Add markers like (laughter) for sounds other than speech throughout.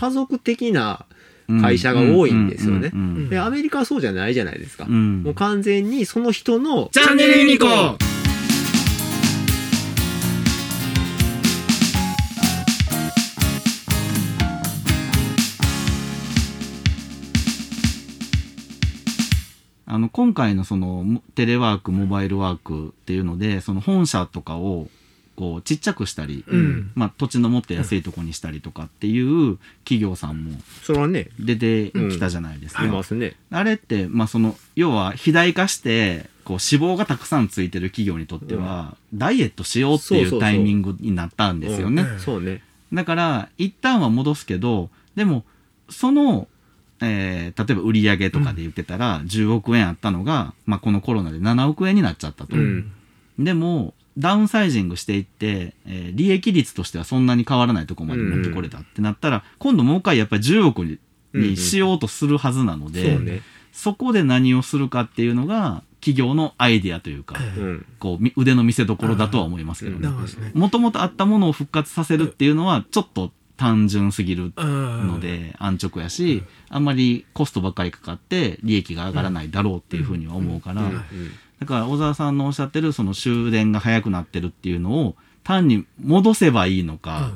家族的な会社が多いんですよね。でアメリカはそうじゃないじゃないですか、うん。もう完全にその人のチャンネルユニコあの今回のそのもテレワークモバイルワークっていうのでその本社とかをこうちっちゃくしたり、うん。まあ、土地のもっと安いとこにしたりとかっていう企業さんもそれはね出てきたじゃないですか。いますね。あれって、まあ、その要は肥大化してこう脂肪がたくさんついてる企業にとっては、ダイエットしようっていそうタイミングになったんですよね。うん。そうね。だから一旦は戻すけどでもその、えー例えば売り上げとかで言ってたら、10億円あったのが、まあ、このコロナで7億円になっちゃったと。うん。でもダウンサイジングしていって、えー利益率としてはそんなに変わらないところまで持ってこれたってなったら、今度もう一回やっぱり10億ににしようとするはずなので、そうね。そこで何をするかっていうのが企業のアイディアというか、うん。こうみ腕の見せ所だとは思いますけどね。もともとあったものを復活させるっていうのはちょっと単純すぎるのの、で安直やし、あんまりコストばっかりかかって利益が上がらないだろうっていうふうには思うから、だから小沢さんのおっしゃってるその終電が早くなってるっていうのを単に戻せばいいのか、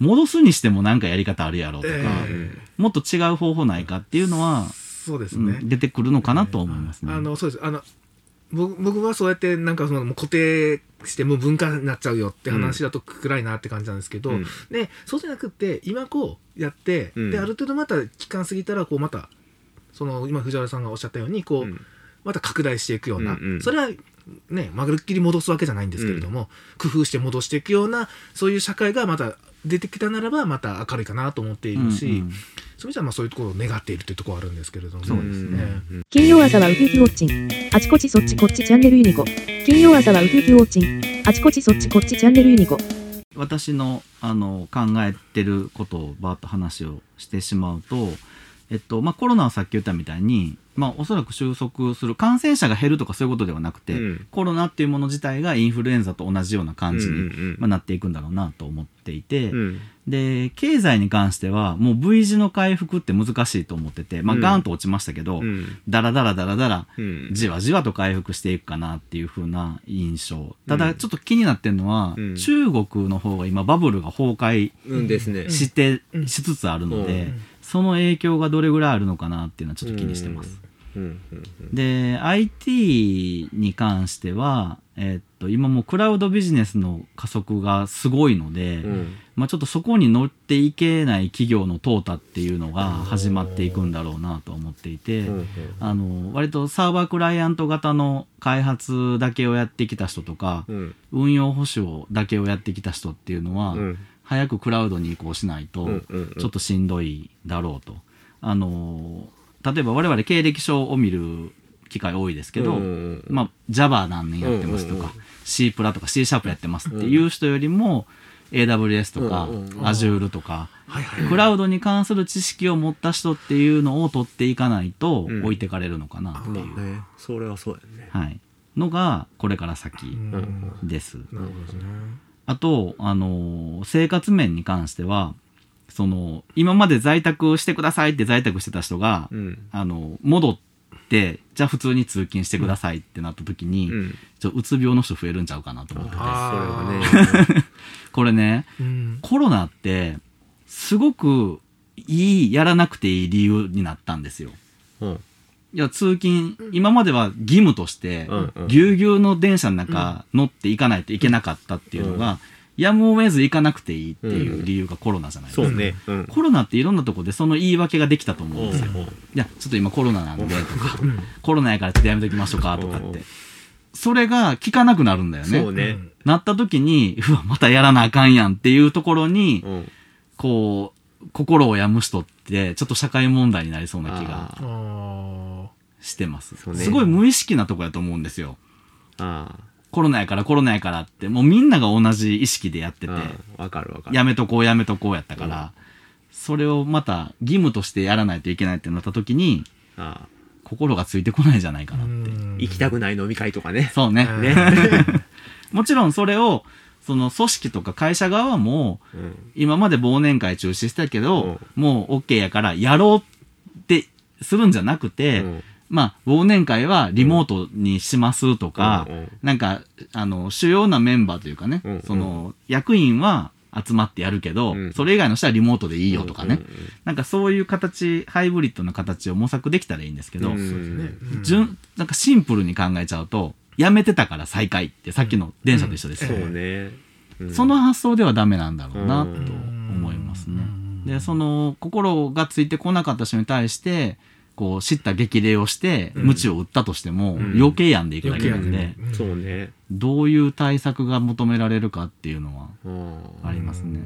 戻すにしてもなんかやり方あるやろうとか、えもっと違う方法ないかっていうのは、そうですね。うん出てくるのかなと思いますね。あの、そうです。あの、僕僕はそうやってなんかそのもう固定してもう文化になっちゃうよって話だと暗いなって感じなんですけど、うん。でそうじゃなくって今こうやって、うん。である程度また期間過ぎたらこうまたその今藤原さんがおっしゃったようにこう、うん。また拡大していくような、うんうん。それはねまるっきり戻すわけじゃないんですけれども、工夫して戻していくようなそういう社会がまた出てきたならばまた明るいかなと思っているし、うんうんそういう意味ではまあそういうところを願っているというところはあるんですけれどもそうですねうん金曜朝はウキウキウォッチン。あちこちそっちこっちチャンネルユニコ。金曜朝はウキウキウォッチン。あちこちそっちこっちチャンネルユニコ。私のあの考えてることをバーッと話をしてしまうと、えっとまあ、コロナはさっき言ったみたいに、まあ、おそらく収束する感染者が減るとかそういうことではなくて、うん。コロナっていうもの自体がインフルエンザと同じような感じに、うんうんうん。まあ、なっていくんだろうなと思っていて、うん。で経済に関してはもう V 字の回復って難しいと思ってて、まあ、うん。ガーンと落ちましたけど、うん。だらだらだらだらうん。じわじわと回復していくかなっていう風な印象。たうん。だちょっと気になってるのは、うん。中国の方が今バブルが崩壊うんですね。して、うん。しつつあるので、うん。その影響がどれぐらいあるのかなっていうのはちょっと気にしてます。で、IT に関しては、えっと、今もうクラウドビジネスの加速がすごいので、うん。まあちょっとそこに乗っていけない企業の淘汰っていうのが始まっていくんだろうなと思っていて、うんあの、割とサーバークライアント型の開発だけをやってきた人とか、うん。運用保守だけをやってきた人っていうのは、うん。早くクラウドに移行しないとちょっとしんどいだろうと。あの、例えば我々経歴書を見る機会多いですけど、うんうんまあ Java 何年やってますとか、うんうんうん。C プラとか C シャープやってますっていう人よりも、AWS とか、うんうんうん。Azure とか、はいはいクラウドに関する知識を持った人っていうのを取っていかないとうん。置いてかれるのかなっていう、まあねそれはそうやね。はい、のがこれから先うんうんです。なるほどね。あと、あの生活面に関しては、その、今まで在宅してくださいって在宅してた人が、うん。あの、戻って、じゃあ普通に通勤してくださいってなった時に、うん。ちょうつ病の人増えるんちゃうかなと思ってて。ね (laughs) これね、うん。コロナって、すごくいい、やらなくていい理由になったんですよ。うん。いや、通勤、今までは義務としてうんうん、ぎゅうぎゅうの電車の中乗っていかないといけなかったっていうのが、やむを得ず行かなくていいっていう理由がコロナじゃないですか。そうね。うん。コロナっていろんなとこでその言い訳ができたと思うんですよ。うん。いや、ちょっと今コロナなんでとか、コロナやからちょっとやめときましょうかとかっうん。て。それが効かなくなるんだよね。そうね。なった時に、うわ、またやらなあかんやんっていうところに、うん。こう、心を病む人って、ちょっと社会問題になりそうな気がしてます。ね。すごい無意識なとこやと思うんですよ。あコロナやからコロナやからって、もうみんなが同じ意識でやってて、わかるわかる。やめとこうやめとこうやったから、それをまた義務としてやらないといけないってなった時に、ああ。心がついてこないんじゃないかなって。行きたくない飲み会とかね。そうね。ね。(laughs) もちろんそれをその組織とか会社側もうん。今まで忘年会中止してたけど、もう OK やからやろうってするんじゃなくて、うんまあ忘年会はリモートにしますとか、うんうん。なんかあの主要なメンバーというかね、うんうん。その役員は集まってやるけど、うん。それ以外の人はリモートでいいよとかね、うんうんうん。なんかそういう形ハイブリッドな形を模索できたらいいんですけど、うんそうですね。うん。順なんかシンプルに考えちゃうとやめてたから再開ってさっきの電車と一緒ですよ、そうね。うん。その発想ではダメなんだろうなとうん。思いますね。うん。でその心がついてこなかった人に対してこう知った激励をしてうん。鞭を打ったとしても、うん。余計病んでいくだけなんで、そうね。どういう対策が求められるかっていうのはうん。ありますね。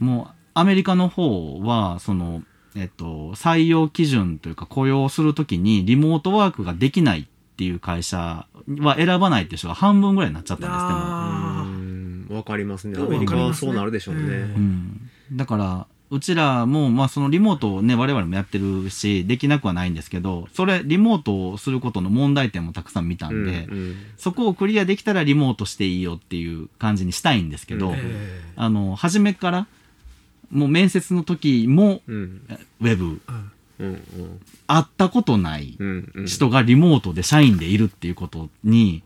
もうアメリカの方はその、えっと、採用基準というか雇用するときにリモートワークができないっていう会社は選ばないっていう人が半分ぐらいになっちゃったんですでも。あうん。わかりますね。アメリカはそうなるでしょうね。うん。うん、だからうちらも、まあ、そのリモートをね我々もやってるしできなくはないんですけどそれリモートをすることの問題点もたくさん見たんで、うんうん。そこをクリアできたらリモートしていいよっていう感じにしたいんですけど、うん。えあの初めからもう面接の時もうん。ウェブうんうん会ったことない人がリモートで社員でいるっていうことに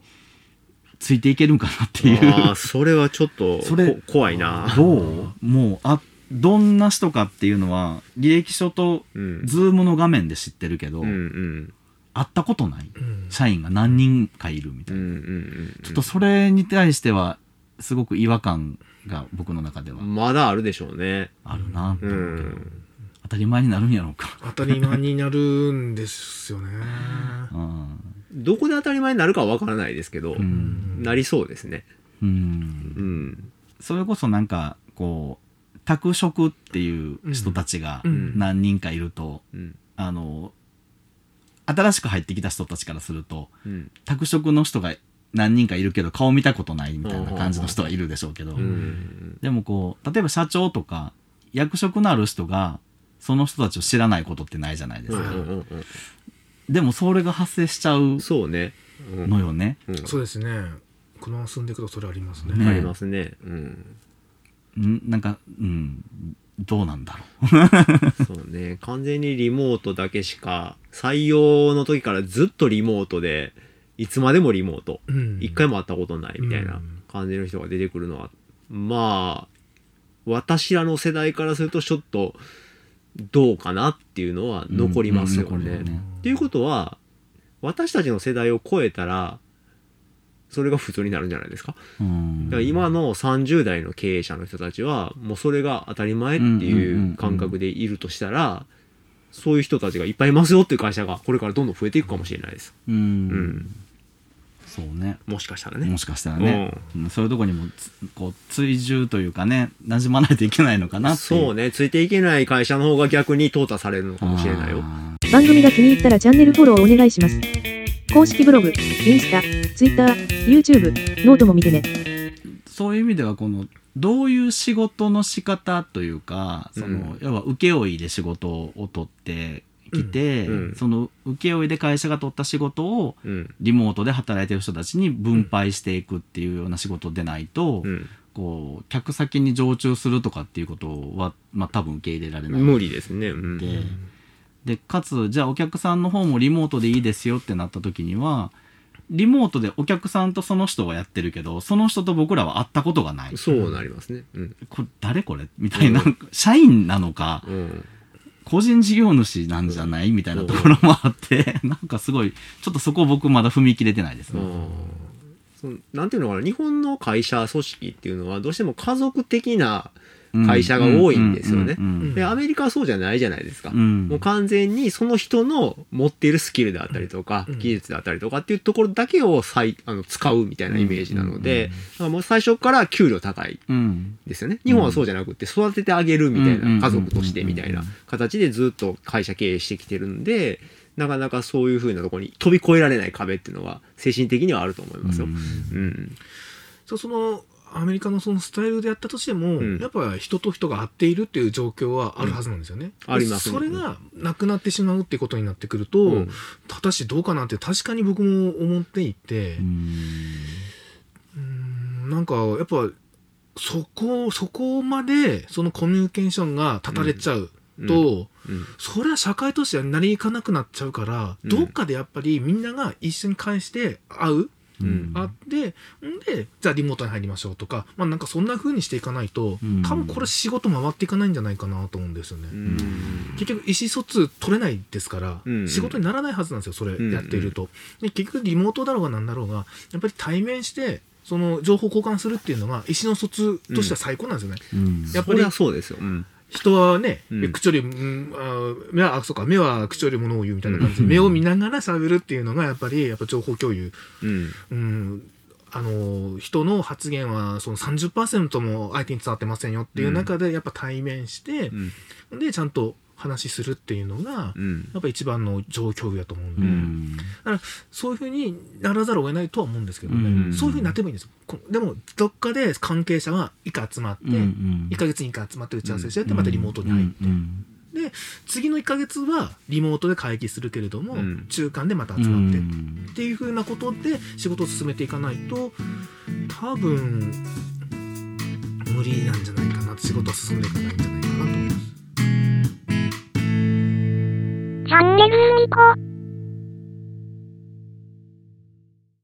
ついていけるんかなっていう。ああそれはちょっとそれこ怖いな。どう？もうあどんな人かっていうのは履歴書とうん。ズームの画面で知ってるけど、うんうん。会ったことない。うん。社員が何人かいるみたいな、うんうんうんちょっとそれに対してはすごく違和感が僕の中では。まだあるでしょうね。あるなってう思うけど、ん当たり前になるんやろうか、当たり前になるんですよね。うん。どこで当たり前になるかはわからないですけど、うん。なりそうですね。うん。うん。それこそなんかこう宅職っていう人たちがうん。何人かいると、うん。あの新しく入ってきた人たちからするとうん。宅職の人が何人かいるけど顔見たことないみたいな感じの人はいるでしょうけど、うん。でもこう例えば社長とか役職のある人がその人たちを知らないことってないじゃないですか、うんうんうんでもそれが発生しちゃううんそうね。うんのよね、うん。そうですね。このまま進んでいくとそれありますね。ねありますね。うん。ん？なんかうん。どうなんだろ (laughs) そうね。完全にリモートだけしか採用の時からずっとリモートでいつまでもリモート。うん。一回も会ったことないみたいな感じの人が出てくるのはまあ私らの世代からするとちょっとどうかなっていうのはう残りますよね。うんうんねっていうことは私たちの世代を超えたらそれが普通になるんじゃないですか？うんだから今の30代の経営者の人たちはもうそれが当たり前っていう感覚でいるとしたらそういう人たちがいっぱいいますよっていう会社がこれからどんどん増えていくかもしれないです。うん、うんそうねもしかしたらね。もしかしたらね、うんそういうとこにもつこう追従というかね馴染まないといけないのかなそうね。ついていけない会社の方が逆に淘汰されるのかもしれないよ。あ番組が気に入ったらチャンネルフォローお願いします。公式ブログ、インスタ、ツイッター、YouTube、ノートも見てね。ーそういう意味ではこのどういう仕事の仕方というかその、うん要は請負で仕事を取ってきて、うんうんその請負で会社が取った仕事をうん。リモートで働いてる人たちに分配していくっていうような仕事でないと、うん。こう客先に常駐するとかっていうことは、まあ、多分受け入れられない無理ですね。うん。ででかつじゃあお客さんの方もリモートでいいですよってなった時にはリモートでお客さんとその人はやってるけどその人と僕らは会ったことがないそうなりますね。うん。これ誰これ？みたいな、社員なのかうん。個人事業主なんじゃない？みたいなところもあって (laughs) なんかすごいちょっとそこ僕まだ踏み切れてないですね。そのなんていうのかな？日本の会社組織っていうのはどうしても家族的な会社が多いんですよね。でアメリカはそうじゃないじゃないですか、うん。もう完全にその人の持っているスキルであったりとか、うん。技術であったりとかっていうところだけを再あの使うみたいなイメージなので、うん。だからもう最初から給料高いうんですよね。日本はそうじゃなくて育ててあげるみたいうん。な家族としてみたいな形でずっと会社経営してきてるんでなかなかそういうふうなところに飛び越えられない壁っていうのは精神的にはあると思いますよ。うん。うん。そうそのアメリカのそのスタイルでやったとしても、うん。やっぱ人と人が合っているっていう状況はあるはずなんですよね。うん。ありますね。それがなくなってしまうってことになってくると、うん。果たしてどうかなって確かに僕も思っていて、うん。なんかやっぱそこそこまでそのコミュニケーションが断たれちゃうと、うん。それは社会としては成り行かなくなっちゃうから、うん。どっかでやっぱりみんなが一緒に返して会う、うん。会ってんでじゃあリモートに入りましょうとかまあなんかそんな風にしていかないと、うん。多分これ仕事回っていかないんじゃないかなと思うんですよね。うん。結局意思疎通取れないですから、うん。仕事にならないはずなんですよそれやっていると、で結局リモートだろうがなんだろうがやっぱり対面してその情報交換するっていうのが意思の疎通としては最高なんですよね、うん。やっぱりそうですよ。うん人はね、うん。口より、うんあ目はあそうか目は口よりものを言うみたいな感じ。で、うん。目を見ながら喋るっていうのがやっぱりやっぱ情報共有、うん。うん、あの人の発言はその30%も相手に伝わってませんよっていう中でやっぱ対面してう、ん。でちゃんと話しするっていうのが、うん。やっぱ一番の情報共有だと思うんで、うん。だからそういうふうにならざるを得ないとは思うんですけどね、うん。そういうふうになってもいいんですよ。こでもどっかで関係者が以下集まって、うんうん。1ヶ月に1回集まって打ち合わせしてやってまたリモートに入って、うんで次の1ヶ月はリモートで会議するけれども、うん。中間でまたうん集まって、うんっていうふうなことで仕事を進めていかないと多分無理なんじゃないかな仕事は進んでいかないんじゃないかなと思います。チャンネルユニコ。